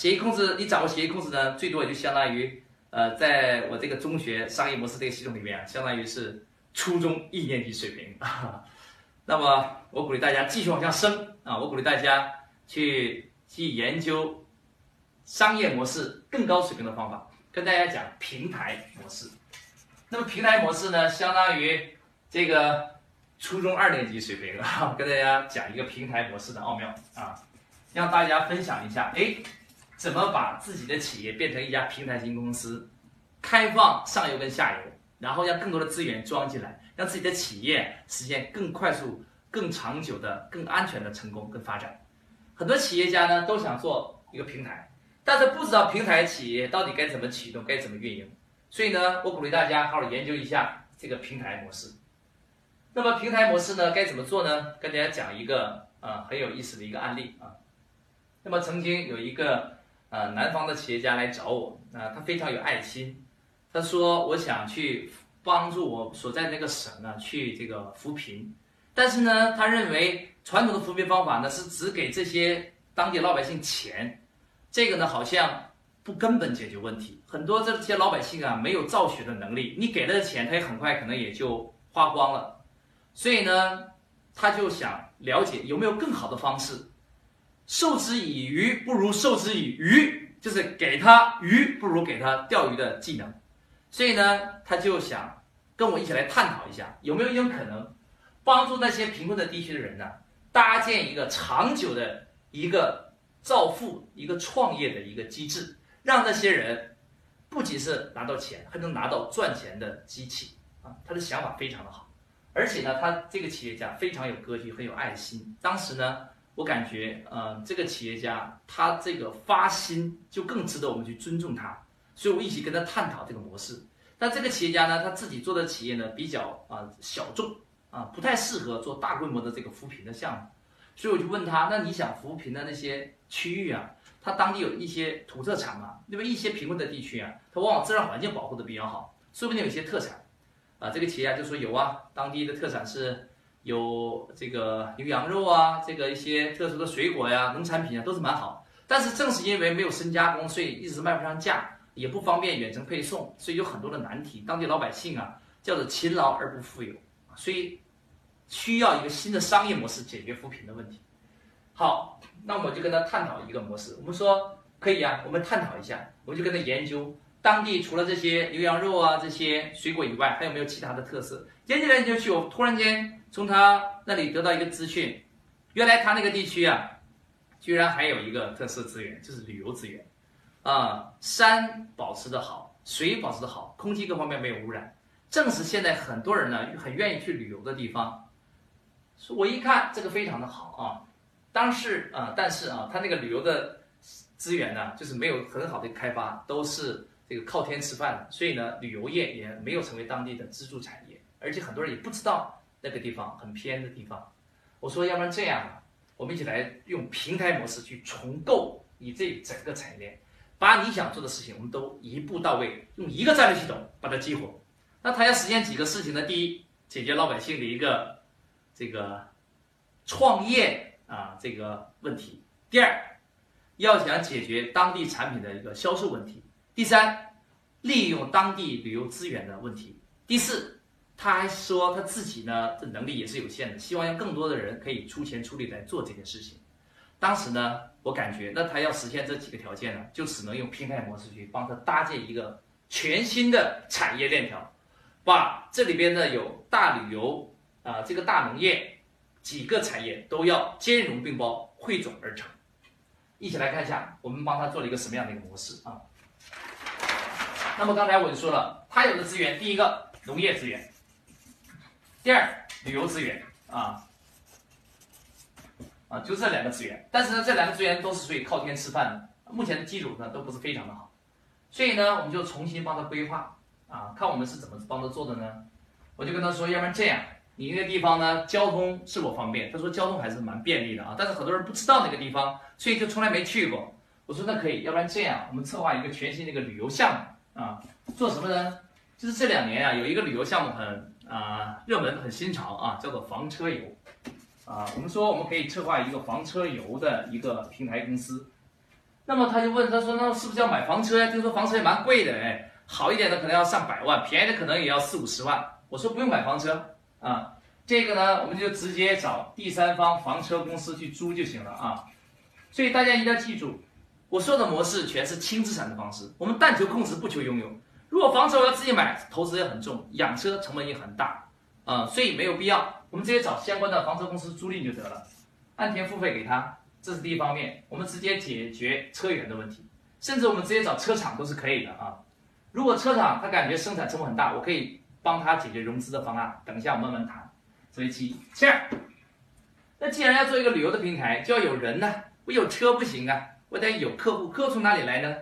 协议控制，你掌握协议控制呢，最多也就相当于，呃，在我这个中学商业模式这个系统里面，相当于是初中一年级水平。那么，我鼓励大家继续往下升啊！我鼓励大家去去研究商业模式更高水平的方法，跟大家讲平台模式。那么，平台模式呢，相当于这个初中二年级水平啊，跟大家讲一个平台模式的奥妙啊，让大家分享一下，哎。怎么把自己的企业变成一家平台型公司，开放上游跟下游，然后让更多的资源装进来，让自己的企业实现更快速、更长久的、更安全的成功跟发展。很多企业家呢都想做一个平台，但是不知道平台企业到底该怎么启动，该怎么运营。所以呢，我鼓励大家好好研究一下这个平台模式。那么平台模式呢该怎么做呢？跟大家讲一个啊很有意思的一个案例啊。那么曾经有一个。呃，南方的企业家来找我，啊，他非常有爱心，他说我想去帮助我所在那个省呢，去这个扶贫，但是呢，他认为传统的扶贫方法呢是只给这些当地老百姓钱，这个呢好像不根本解决问题，很多这些老百姓啊没有造血的能力，你给了钱，他也很快可能也就花光了，所以呢，他就想了解有没有更好的方式。授之以鱼，不如授之以渔，就是给他鱼，不如给他钓鱼的技能。所以呢，他就想跟我一起来探讨一下，有没有一种可能，帮助那些贫困的地区的人呢，搭建一个长久的一个造富、一个创业的一个机制，让那些人不仅是拿到钱，还能拿到赚钱的机器啊！他的想法非常的好，而且呢，他这个企业家非常有格局，很有爱心。当时呢。我感觉，呃，这个企业家他这个发心就更值得我们去尊重他，所以我一起跟他探讨这个模式。但这个企业家呢，他自己做的企业呢比较啊小众啊，不太适合做大规模的这个扶贫的项目，所以我就问他，那你想扶贫的那些区域啊，他当地有一些土特产嘛？因为一些贫困的地区啊，它往往自然环境保护的比较好，说不定有些特产啊。这个企业家就说有啊，当地的特产是。有这个牛羊肉啊，这个一些特殊的水果呀、农产品啊，都是蛮好。但是正是因为没有深加工，所以一直卖不上价，也不方便远程配送，所以有很多的难题。当地老百姓啊，叫做勤劳而不富有，所以需要一个新的商业模式解决扶贫的问题。好，那我就跟他探讨一个模式。我们说可以啊，我们探讨一下，我就跟他研究当地除了这些牛羊肉啊、这些水果以外，还有没有其他的特色。研究来研究去，我突然间。从他那里得到一个资讯，原来他那个地区啊，居然还有一个特色资源，就是旅游资源，啊，山保持的好，水保持的好，空气各方面没有污染，正是现在很多人呢很愿意去旅游的地方。我一看这个非常的好啊，当时啊，但是啊，他那个旅游的资源呢，就是没有很好的开发，都是这个靠天吃饭的，所以呢，旅游业也没有成为当地的支柱产业，而且很多人也不知道。那个地方很偏的地方，我说要不然这样啊，我们一起来用平台模式去重构你这整个产业链，把你想做的事情我们都一步到位，用一个战略系统把它激活。那他要实现几个事情呢？第一，解决老百姓的一个这个创业啊这个问题；第二，要想解决当地产品的一个销售问题；第三，利用当地旅游资源的问题；第四。他还说他自己呢，这能力也是有限的，希望让更多的人可以出钱出力来做这件事情。当时呢，我感觉那他要实现这几个条件呢，就只能用平台模式去帮他搭建一个全新的产业链条，把这里边呢有大旅游啊，这个大农业几个产业都要兼容并包，汇总而成。一起来看一下，我们帮他做了一个什么样的一个模式啊？那么刚才我就说了，他有的资源，第一个农业资源。第二，旅游资源啊，啊，就这两个资源。但是呢，这两个资源都是属于靠天吃饭的，目前的基础呢都不是非常的好，所以呢，我们就重新帮他规划啊，看我们是怎么帮他做的呢？我就跟他说，要不然这样，你那个地方呢，交通是否方便？他说交通还是蛮便利的啊，但是很多人不知道那个地方，所以就从来没去过。我说那可以，要不然这样，我们策划一个全新的一个旅游项目啊，做什么呢？就是这两年啊，有一个旅游项目很。啊，热门很新潮啊，叫做房车游，啊，我们说我们可以策划一个房车游的一个平台公司。那么他就问他说，那是不是要买房车呀？听说房车也蛮贵的，哎，好一点的可能要上百万，便宜的可能也要四五十万。我说不用买房车啊，这个呢，我们就直接找第三方房车公司去租就行了啊。所以大家一定要记住，我说的模式全是轻资产的方式，我们但求控制，不求拥有。如果房车我要自己买，投资也很重，养车成本也很大啊，所以没有必要。我们直接找相关的房车公司租赁就得了，按天付费给他，这是第一方面，我们直接解决车源的问题，甚至我们直接找车厂都是可以的啊。如果车厂他感觉生产成本很大，我可以。帮他解决融资的方案，等一下我慢慢谈。所以七七二，那既然要做一个旅游的平台，就要有人呢。我有车不行啊，我得有客户。客户从哪里来呢？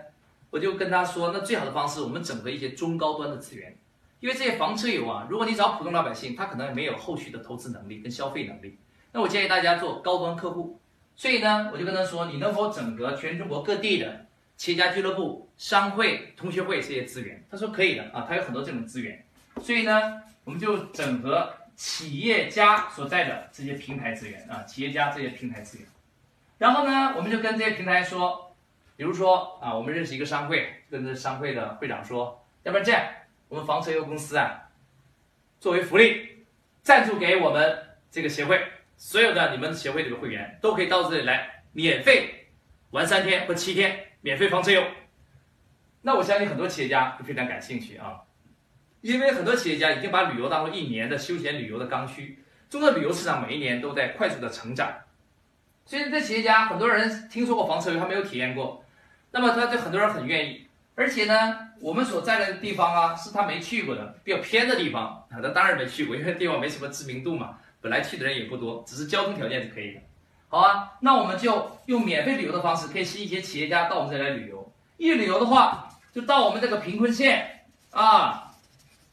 我就跟他说，那最好的方式，我们整合一些中高端的资源。因为这些房车友啊，如果你找普通老百姓，他可能没有后续的投资能力跟消费能力。那我建议大家做高端客户。所以呢，我就跟他说，你能否整合全中国各地的企业家俱乐部、商会、同学会这些资源？他说可以的啊，他有很多这种资源。所以呢，我们就整合企业家所在的这些平台资源啊，企业家这些平台资源，然后呢，我们就跟这些平台说，比如说啊，我们认识一个商会，跟这商会的会长说，要不然这样，我们房车游公司啊，作为福利，赞助给我们这个协会，所有的你们协会里的会员都可以到这里来免费玩三天或七天，免费房车游。那我相信很多企业家会非常感兴趣啊。因为很多企业家已经把旅游当做一年的休闲旅游的刚需，中国旅游市场每一年都在快速的成长，所以这企业家很多人听说过房车游，还没有体验过，那么他对很多人很愿意，而且呢，我们所在的地方啊是他没去过的，比较偏的地方啊，他当然没去过，因为地方没什么知名度嘛，本来去的人也不多，只是交通条件是可以的，好啊，那我们就用免费旅游的方式，可以吸引一些企业家到我们这来旅游，一旅游的话，就到我们这个贫困县啊。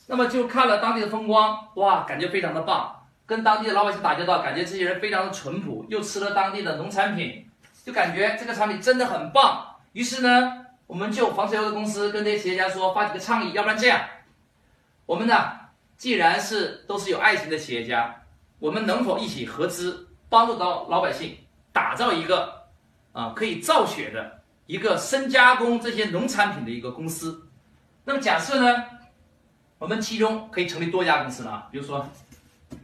那么就看了当地的风光，哇，感觉非常的棒。跟当地的老百姓打交道，感觉这些人非常的淳朴，又吃了当地的农产品，就感觉这个产品真的很棒。于是呢，我们就房车游的公司跟这些企业家说，发几个倡议，要不然这样，我们呢，既然是都是有爱心的企业家，我们能否一起合资，帮助到老百姓打造一个啊可以造血的一个深加工这些农产品的一个公司？那么假设呢？我们其中可以成立多家公司了啊，比如说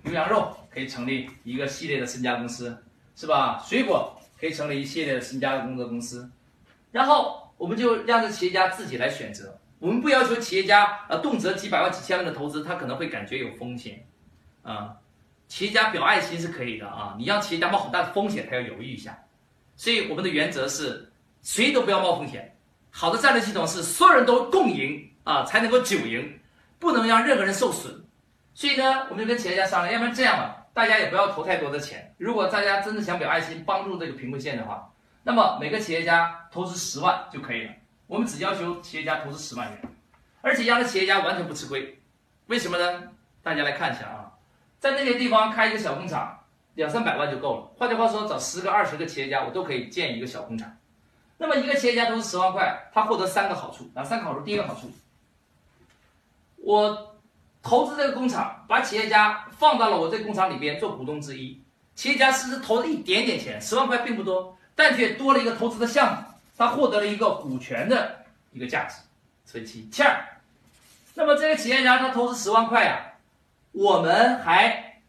牛羊肉可以成立一个系列的深加工公司，是吧？水果可以成立一系列的深加工的公司，然后我们就让这企业家自己来选择。我们不要求企业家呃动辄几百万、几千万的投资，他可能会感觉有风险啊。企业家表爱心是可以的啊，你让企业家冒很大的风险，他要犹豫一下。所以我们的原则是谁都不要冒风险。好的战略系统是所有人都共赢啊，才能够久赢。不能让任何人受损，所以呢，我们就跟企业家商量，要不然这样吧，大家也不要投太多的钱。如果大家真的想表爱心，帮助这个贫困县的话，那么每个企业家投资十万就可以了。我们只要求企业家投资十万元，而且让这企业家完全不吃亏。为什么呢？大家来看一下啊，在那些地方开一个小工厂，两三百万就够了。换句话说，找十个、二十个企业家，我都可以建一个小工厂。那么一个企业家投资十万块，他获得三个好处哪三个好处？第一个好处。我投资这个工厂，把企业家放到了我这工厂里边做股东之一。企业家其实投了一点点钱，十万块并不多，但却多了一个投资的项目，他获得了一个股权的一个价值。所以其二，那么这个企业家他投资十万块啊，我们还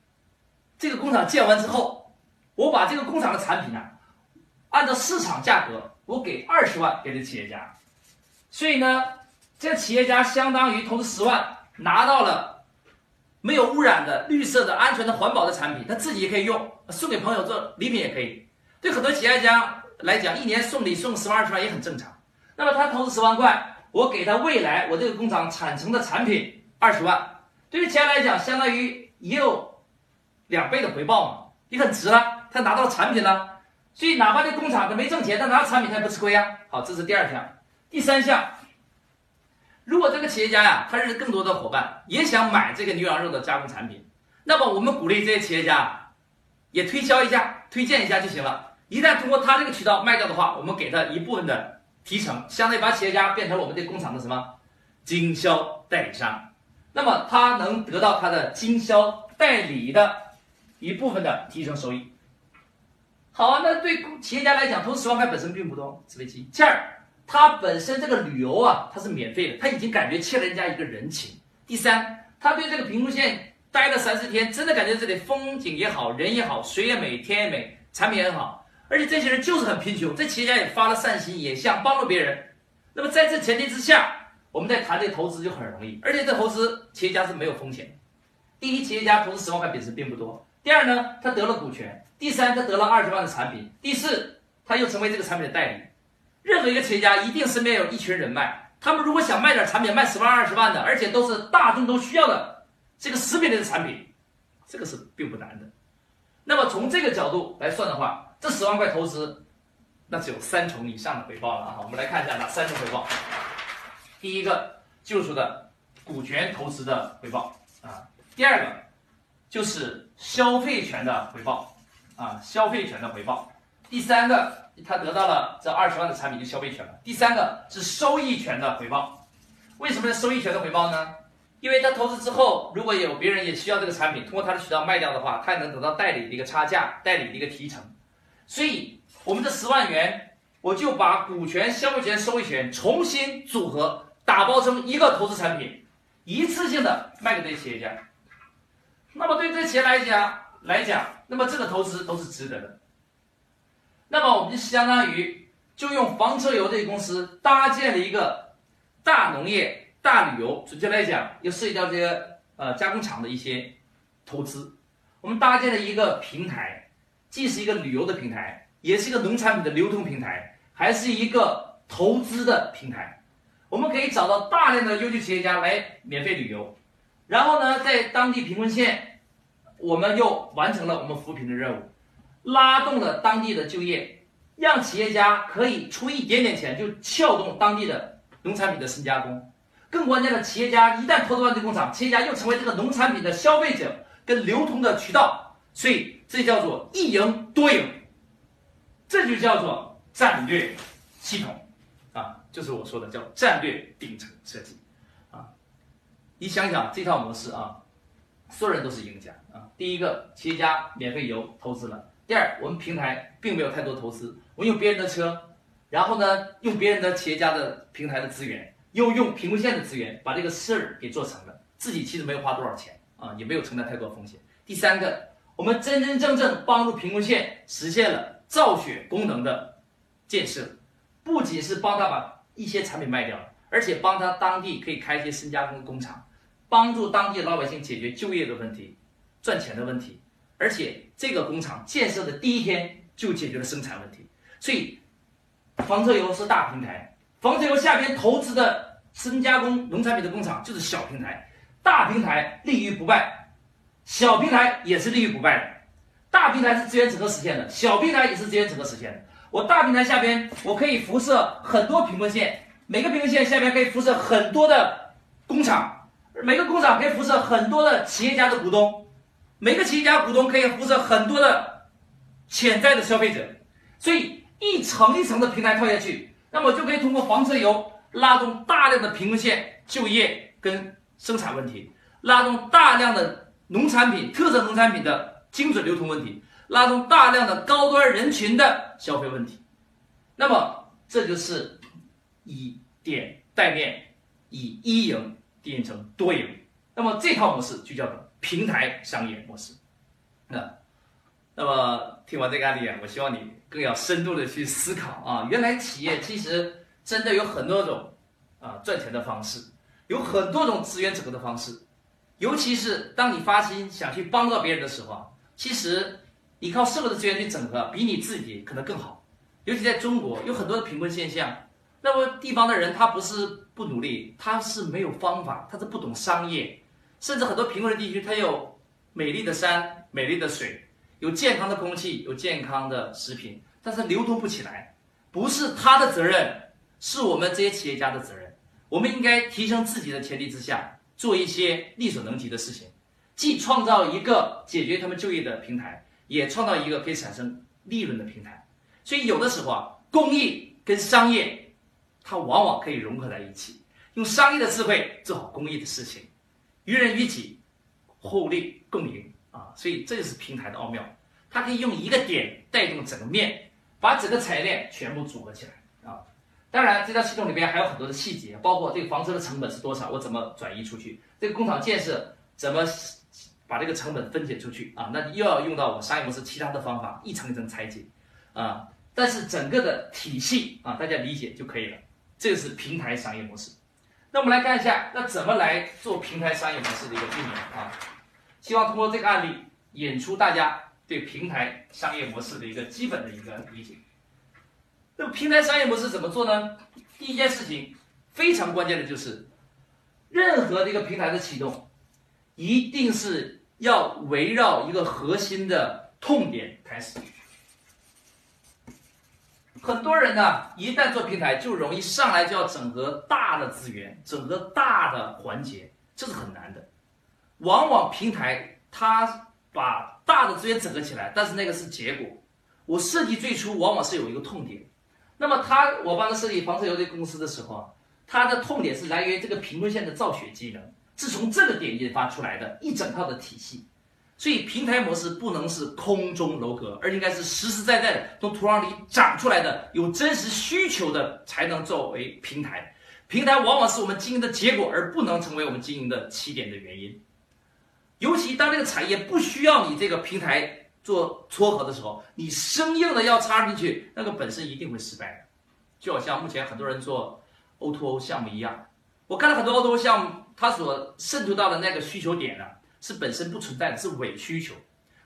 这个工厂建完之后，我把这个工厂的产品呢，按照市场价格，我给二十万给这企业家。所以呢。这个企业家相当于投资十万，拿到了没有污染的、绿色的、安全的、环保的产品，他自己也可以用，送给朋友做礼品也可以。对很多企业家来讲，一年送礼送十万、二十万也很正常。那么他投资十万块，我给他未来我这个工厂产生的产品二十万，对于企业来讲，相当于也有两倍的回报嘛，也很值了。他拿到产品了，所以哪怕这工厂他没挣钱，他拿到产品他也不吃亏啊。好，这是第二项，第三项。如果这个企业家呀，他认识更多的伙伴，也想买这个牛羊肉的加工产品，那么我们鼓励这些企业家也推销一下、推荐一下就行了。一旦通过他这个渠道卖掉的话，我们给他一部分的提成，相当于把企业家变成我们这工厂的什么经销代理商。那么他能得到他的经销代理的一部分的提成收益。好啊，那对企业家来讲，投十万块本身并不多，此为其一。其二，他本身这个旅游啊，他是免费的，他已经感觉欠了人家一个人情。第三，他对这个屏东县待了三四天，真的感觉这里风景也好，人也好，水也美，天也美，产品也很好。而且这些人就是很贫穷，这企业家也发了善心，也想帮助别人。那么在这前提之下，我们在谈这个投资就很容易。而且这投资企业家是没有风险。第一，企业家投资十万块本身并不多；第二呢，他得了股权；第三，他得了二十万的产品；第四，他又成为这个产品的代理。任何一个企业家一定身边有一群人脉，他们如果想卖点产品，卖十万、二十万的，而且都是大众都需要的这个食品类的产品，这个是并不难的。那么从这个角度来算的话，这十万块投资，那只有三重以上的回报了啊！我们来看一下哪三重回报。第一个就是的股权投资的回报啊，第二个就是消费权的回报啊，消费权的回报。第三个，他得到了这二十万的产品就消费权了。第三个是收益权的回报。为什么是收益权的回报呢？因为他投资之后，如果有别人也需要这个产品，通过他的渠道卖掉的话，他也能得到代理的一个差价，代理的一个提成。所以，我们这十万元，我就把股权、消费权、收益权重新组合，打包成一个投资产品，一次性的卖给这些企业家。那么，对这些企业来讲来讲，那么这个投资都是值得的。那么，我们就相当于就用房车游这个公司搭建了一个大农业、大旅游，准确来讲，又涉及到这些呃加工厂的一些投资，我们搭建了一个平台。既是一个旅游的平台，也是一个农产品的流通平台，还是一个投资的平台。我们可以找到大量的优秀企业家来免费旅游，然后呢，在当地贫困县，我们又完成了我们扶贫的任务，拉动了当地的就业，让企业家可以出一点点钱就撬动当地的农产品的深加工。更关键的，企业家一旦投资完这工厂，企业家又成为这个农产品的消费者跟流通的渠道，所以。这叫做一赢多赢，这就叫做战略系统啊，就是我说的叫战略顶层设计啊。你想想这套模式啊，所有人都是赢家啊。第一个，企业家免费游投资了；第二，我们平台并没有太多投资，我们用别人的车，然后呢，用别人的企业家的平台的资源，又用贫困县的资源，把这个事儿给做成了，自己其实没有花多少钱啊，也没有承担太多风险。第三个。我们真真正正帮助贫困县实现了造血功能的建设，不仅是帮他把一些产品卖掉，而且帮他当地可以开一些深加工工厂，帮助当地老百姓解决就业的问题、赚钱的问题。而且这个工厂建设的第一天就解决了生产问题。所以，房车油是大平台，房车油下边投资的深加工农产品的工厂就是小平台，大平台立于不败。小平台也是立于不败的，大平台是资源整合实现的，小平台也是资源整合实现的。我大平台下边，我可以辐射很多贫困县，每个贫困县下边可以辐射很多的工厂，每个工厂可以辐射很多的企业家的股东，每个企业家股东可以辐射很多的潜在的消费者。所以一层一层的平台套下去，那么就可以通过房车游拉动大量的贫困县就业跟生产问题，拉动大量的。农产品、特色农产品的精准流通问题，拉动大量的高端人群的消费问题，那么这就是以点带面，以一赢变成多赢，那么这套模式就叫做平台商业模式。那，那么听完这个案例啊，我希望你更要深度的去思考啊，原来企业其实真的有很多种啊赚钱的方式，有很多种资源整合的方式。尤其是当你发心想去帮到别人的时候，其实你靠社会的资源去整合，比你自己可能更好。尤其在中国，有很多的贫困现象，那么地方的人他不是不努力，他是没有方法，他是不懂商业，甚至很多贫困的地区，他有美丽的山、美丽的水，有健康的空气、有健康的食品，但是流通不起来，不是他的责任，是我们这些企业家的责任。我们应该提升自己的前提之下。做一些力所能及的事情，既创造一个解决他们就业的平台，也创造一个可以产生利润的平台。所以有的时候啊，公益跟商业，它往往可以融合在一起，用商业的智慧做好公益的事情，于人于己，互利共赢啊！所以这就是平台的奥妙。它可以用一个点带动整个面，把整个产业链全部组合起来。当然，这套系统里边还有很多的细节，包括这个房车的成本是多少，我怎么转移出去，这个工厂建设怎么把这个成本分解出去啊？那又要用到我商业模式其他的方法，一层一层拆解啊。但是整个的体系啊，大家理解就可以了。这个是平台商业模式。那我们来看一下，那怎么来做平台商业模式的一个运营啊？希望通过这个案例引出大家对平台商业模式的一个基本的一个理解。那么平台商业模式怎么做呢？第一件事情非常关键的就是，任何一个平台的启动，一定是要围绕一个核心的痛点开始。很多人呢，一旦做平台，就容易上来就要整合大的资源，整合大的环节，这是很难的。往往平台它把大的资源整合起来，但是那个是结果。我设计最初往往是有一个痛点，那么他我帮他设计房车游这公司的时候啊，他的痛点是来源于这个贫困县的造血机能，是从这个点引发出来的一整套的体系。所以平台模式不能是空中楼阁，而应该是实实在在的从土壤里长出来的，有真实需求的才能作为平台。平台往往是我们经营的结果，而不能成为我们经营的起点的原因。尤其当这个产业不需要你这个平台做撮合的时候，你生硬的要插进去，那个本身一定会失败的。就好像目前很多人做 O2O O 项目一样，我看了很多 O2O O 项目，它所渗透到的那个需求点呢？是本身不存在的，是伪需求，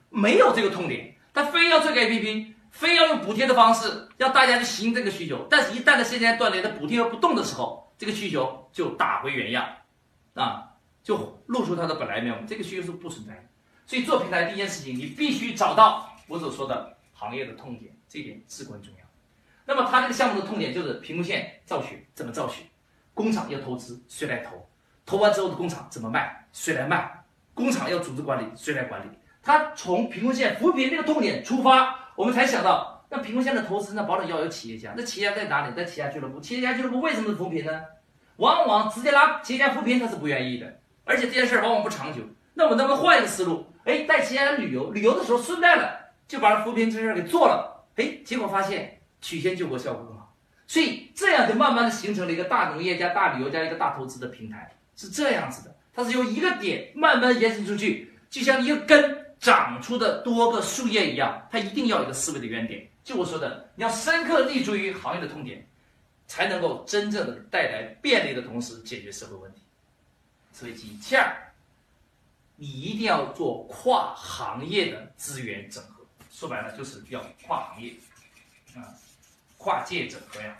没有这个痛点，他非要做个 APP，非要用补贴的方式让大家去行这个需求，但是一旦的时间断裂，的补贴又不动的时候，这个需求就打回原样，啊，就露出它的本来面目，这个需求是不存在的。所以做平台第一件事情，你必须找到我所说的行业的痛点，这一点至关重要。那么他这个项目的痛点就是屏幕线造血，怎么造血？工厂要投资，谁来投？投完之后的工厂怎么卖？谁来卖？工厂要组织管理，谁来管理？他从贫困县扶贫这个痛点出发，我们才想到，那贫困县的投资，那保准要有企业家。那企业家在哪里？在企业家俱乐部。企业家俱乐部为什么是扶贫呢？往往直接拉企业家扶贫，他是不愿意的，而且这件事儿往往不长久。那我们能不能换一个思路？哎，带企业家旅游，旅游的时候顺带了就把扶贫这事给做了。哎，结果发现曲线救国效果更好，所以这样就慢慢的形成了一个大农业加大旅游加一个大投资的平台，是这样子的。它是由一个点慢慢延伸出去，就像一个根长出的多个树叶一样，它一定要有一个思维的原点。就我说的，你要深刻立足于行业的痛点，才能够真正的带来便利的同时解决社会问题。所以，其二，你一定要做跨行业的资源整合。说白了，就是要跨行业啊，跨界整合呀。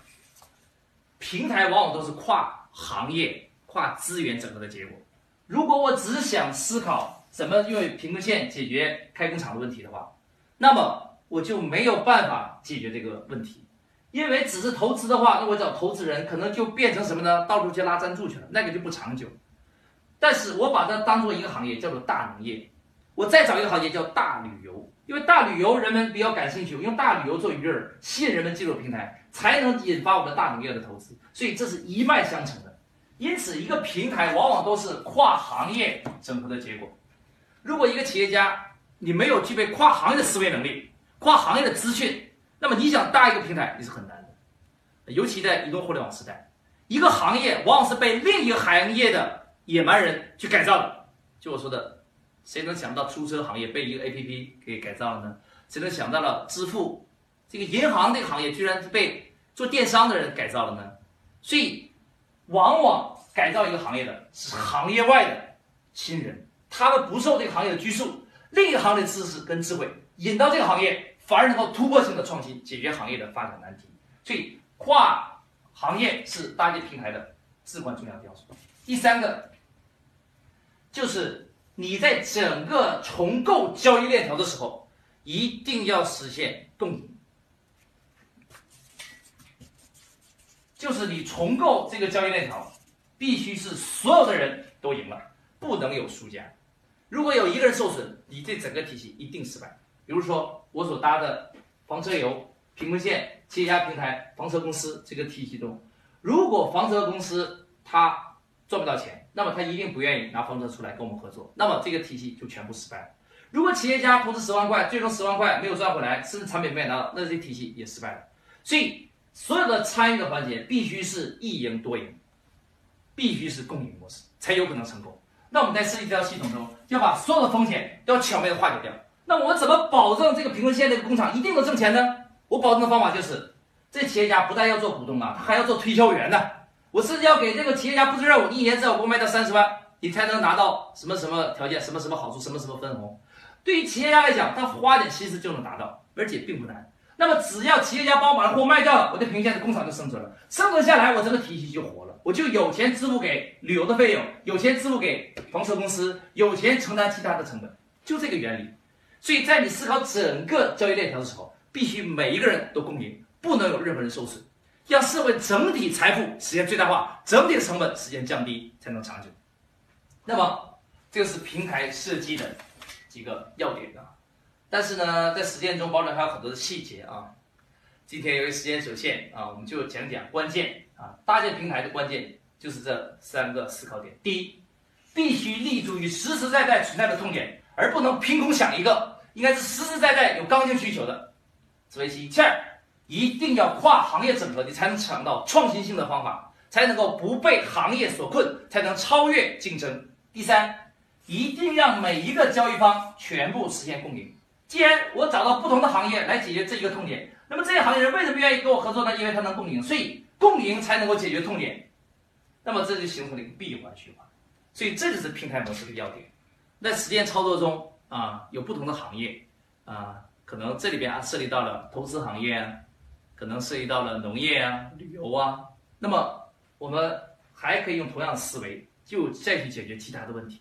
平台往往都是跨行业、跨资源整合的结果。如果我只想思考怎么用贫困线解决开工厂的问题的话，那么我就没有办法解决这个问题，因为只是投资的话，那我找投资人可能就变成什么呢？到处去拉赞助去了，那个就不长久。但是我把它当做一个行业，叫做大农业，我再找一个行业叫大旅游，因为大旅游人们比较感兴趣，用大旅游做鱼饵，吸引人们进入平台，才能引发我们大农业的投资，所以这是一脉相承的。因此，一个平台往往都是跨行业整合的结果。如果一个企业家你没有具备跨行业的思维能力、跨行业的资讯，那么你想搭一个平台也是很难的。尤其在移动互联网时代，一个行业往往是被另一个行业的野蛮人去改造的。就我说的，谁能想到出租车行业被一个 APP 给改造了呢？谁能想到了支付这个银行这个行业居然是被做电商的人改造了呢？所以。往往改造一个行业的是行业外的新人，他们不受这个行业的拘束，另一行的知识跟智慧引到这个行业，反而能够突破性的创新，解决行业的发展难题。所以跨行业是搭建平台的至关重要要素。第三个就是你在整个重构交易链条的时候，一定要实现共赢。就是你重构这个交易链条，必须是所有的人都赢了，不能有输家。如果有一个人受损，你这整个体系一定失败。比如说我所搭的房车游、贫困县企业家平台、房车公司这个体系中，如果房车公司它赚不到钱，那么他一定不愿意拿房车出来跟我们合作，那么这个体系就全部失败了。如果企业家投资十万块，最终十万块没有赚回来，甚至产品没有拿到，那这体系也失败了。所以，所有的参与的环节必须是一赢多赢，必须是共赢模式，才有可能成功。那我们在设计这套系统中，要把所有的风险都要巧妙的化解掉。那我怎么保证这个贫困县这个工厂一定能挣钱呢？我保证的方法就是，这企业家不但要做股东啊，他还要做推销员呢。我甚至要给这个企业家布置任务，一年至少给我卖到三十万，你才能拿到什么什么条件，什么什么好处，什么什么分红。对于企业家来讲，他花点心思就能达到，而且并不难。那么只要企业家帮我把货卖掉了，我的平县的工厂就生存了，生存下来，我这个体系就活了，我就有钱支付给旅游的费用，有钱支付给房车公司，有钱承担其他的成本，就这个原理。所以在你思考整个交易链条的时候，必须每一个人都共赢，不能有任何人受损。让社会整体财富实现最大化，整体的成本实现降低，才能长久。那么，这个是平台设计的几个要点啊。但是呢，在实践中，包含还有很多的细节啊。今天由于时间有限啊，我们就讲讲关键啊。搭建平台的关键就是这三个思考点：第一，必须立足于实实在在存在的痛点，而不能凭空想一个，应该是实实在在有刚性需求的。所以其一。第二。一定要跨行业整合，你才能想到创新性的方法，才能够不被行业所困，才能超越竞争。第三，一定让每一个交易方全部实现共赢。既然我找到不同的行业来解决这一个痛点，那么这些行业人为什么愿意跟我合作呢？因为他能共赢，所以共赢才能够解决痛点。那么这就形成了一个闭环循环。所以这就是平台模式的要点。在实践操作中啊，有不同的行业啊，可能这里边啊涉及到了投资行业。可能涉及到了农业啊、旅游啊，那么我们还可以用同样的思维，就再去解决其他的问题。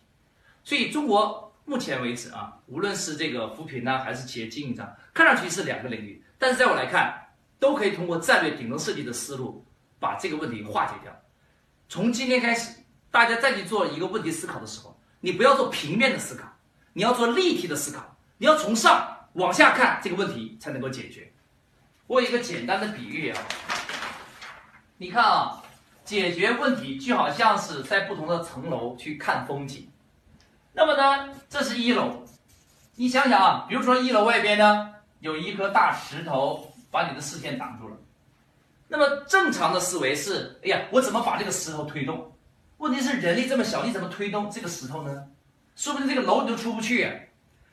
所以中国目前为止啊，无论是这个扶贫呢，还是企业经营上，看上去是两个领域，但是在我来看，都可以通过战略顶层设计的思路，把这个问题化解掉。从今天开始，大家再去做一个问题思考的时候，你不要做平面的思考，你要做立体的思考，你要从上往下看这个问题才能够解决。我有一个简单的比喻啊，你看啊，解决问题就好像是在不同的层楼去看风景。那么呢，这是一楼，你想想啊，比如说一楼外边呢有一颗大石头把你的视线挡住了。那么正常的思维是，哎呀，我怎么把这个石头推动？问题是人力这么小，你怎么推动这个石头呢？说不定这个楼你都出不去。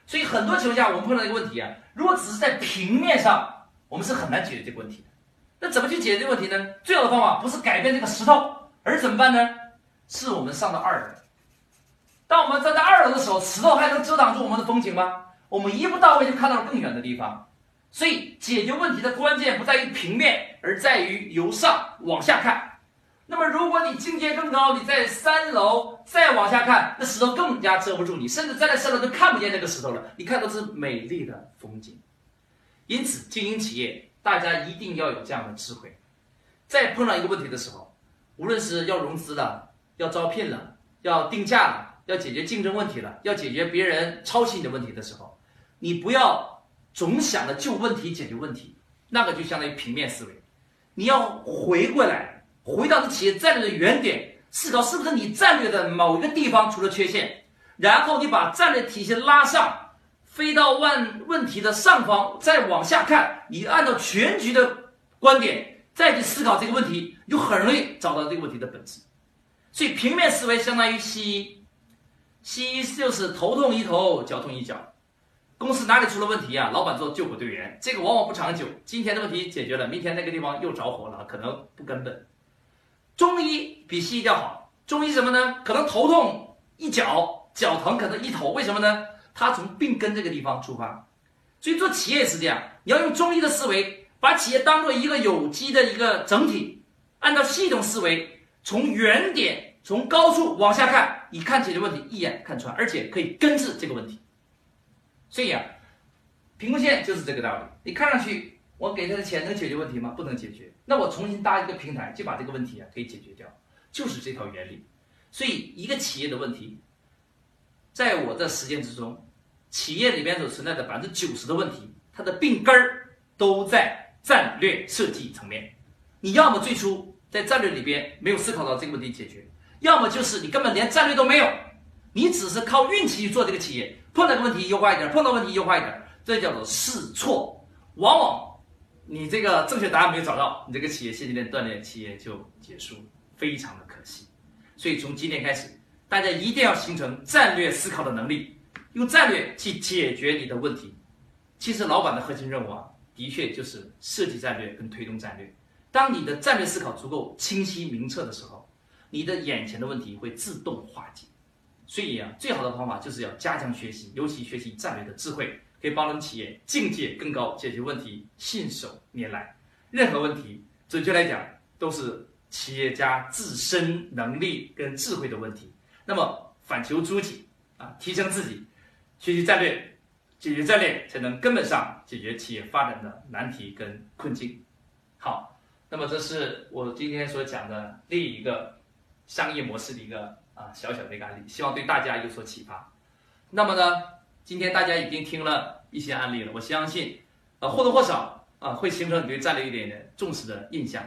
所以很多情况下，我们碰到一个问题啊，如果只是在平面上。我们是很难解决这个问题的。那怎么去解决这个问题呢？最好的方法不是改变这个石头，而怎么办呢？是我们上到二楼。当我们站在二楼的时候，石头还能遮挡住我们的风景吗？我们一步到位就看到了更远的地方。所以解决问题的关键不在于平面，而在于由上往下看。那么如果你境界更高，你在三楼再往下看，那石头更加遮不住你，甚至站在三楼都看不见那个石头了。你看到是美丽的风景。因此，经营企业，大家一定要有这样的智慧。在碰到一个问题的时候，无论是要融资了、要招聘了、要定价了、要解决竞争问题了、要解决别人抄袭你的问题的时候，你不要总想着就问题解决问题，那个就相当于平面思维。你要回过来，回到你企业战略的原点，思考是不是你战略的某一个地方出了缺陷，然后你把战略体系拉上。飞到问问题的上方，再往下看，你按照全局的观点再去思考这个问题，就很容易找到这个问题的本质。所以平面思维相当于西医，西医就是头痛医头，脚痛医脚。公司哪里出了问题啊？老板做救火队员，这个往往不长久。今天的问题解决了，明天那个地方又着火了，可能不根本。中医比西医要好，中医什么呢？可能头痛一脚，脚疼可能一头，为什么呢？他从病根这个地方出发，所以做企业也是这样，你要用中医的思维，把企业当做一个有机的一个整体，按照系统思维，从原点从高处往下看，你看解决问题一眼看穿，而且可以根治这个问题。所以啊，贫困县就是这个道理。你看上去我给他的钱能解决问题吗？不能解决。那我重新搭一个平台，就把这个问题啊给解决掉，就是这套原理。所以一个企业的问题。在我的实践之中，企业里面所存在的百分之九十的问题，它的病根儿都在战略设计层面。你要么最初在战略里边没有思考到这个问题解决，要么就是你根本连战略都没有，你只是靠运气去做这个企业，碰到个问题优化一点，碰到问题优化一点，这叫做试错。往往你这个正确答案没有找到，你这个企业现阶段锻炼，企业就结束，非常的可惜。所以从今天开始，大家一定要形成战略思考的能力，用战略去解决你的问题。其实老板的核心任务啊，的确就是设计战略跟推动战略。当你的战略思考足够清晰明澈的时候，你的眼前的问题会自动化解。所以啊，最好的方法就是要加强学习，尤其学习战略的智慧，可以帮助企业境界更高，解决问题信手拈来。任何问题，准确来讲，都是企业家自身能力跟智慧的问题。那么反求诸己啊，提升自己，学习战略，解决战略，才能根本上解决企业发展的难题跟困境。好。那么这是我今天所讲的另一个商业模式的一个啊小小的一个案例，希望对大家有所启发。那么呢，今天大家已经听了一些案例了，我相信呃或多或少啊会形成你对战略一点点重视的印象。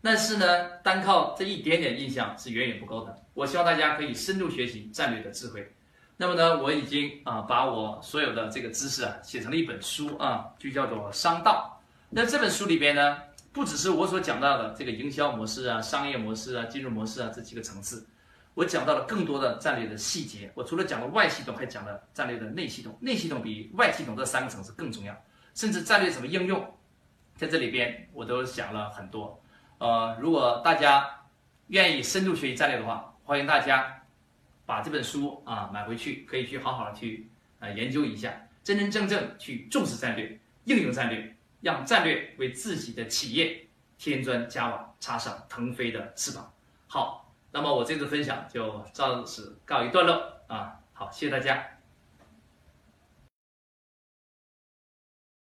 但是呢，单靠这一点点印象是远远不够的。我希望大家可以深度学习战略的智慧。那么呢，我已经啊把我所有的这个知识啊写成了一本书啊，就叫做《商道》。那这本书里边呢。不只是我所讲到的这个营销模式啊、商业模式啊、金融模式啊这几个层次，我讲到了更多的战略的细节。我除了讲了外系统，还讲了战略的内系统。内系统比外系统这三个层次更重要，甚至战略怎么应用，在这里边我都讲了很多。呃，如果大家愿意深度学习战略的话，欢迎大家把这本书啊买回去，可以去好好的去啊研究一下，真真正正去重视战略、应用战略。让战略为自己的企业添砖加瓦，插上腾飞的翅膀。好，那么我这次分享就到此告一段落啊！好，谢谢大家。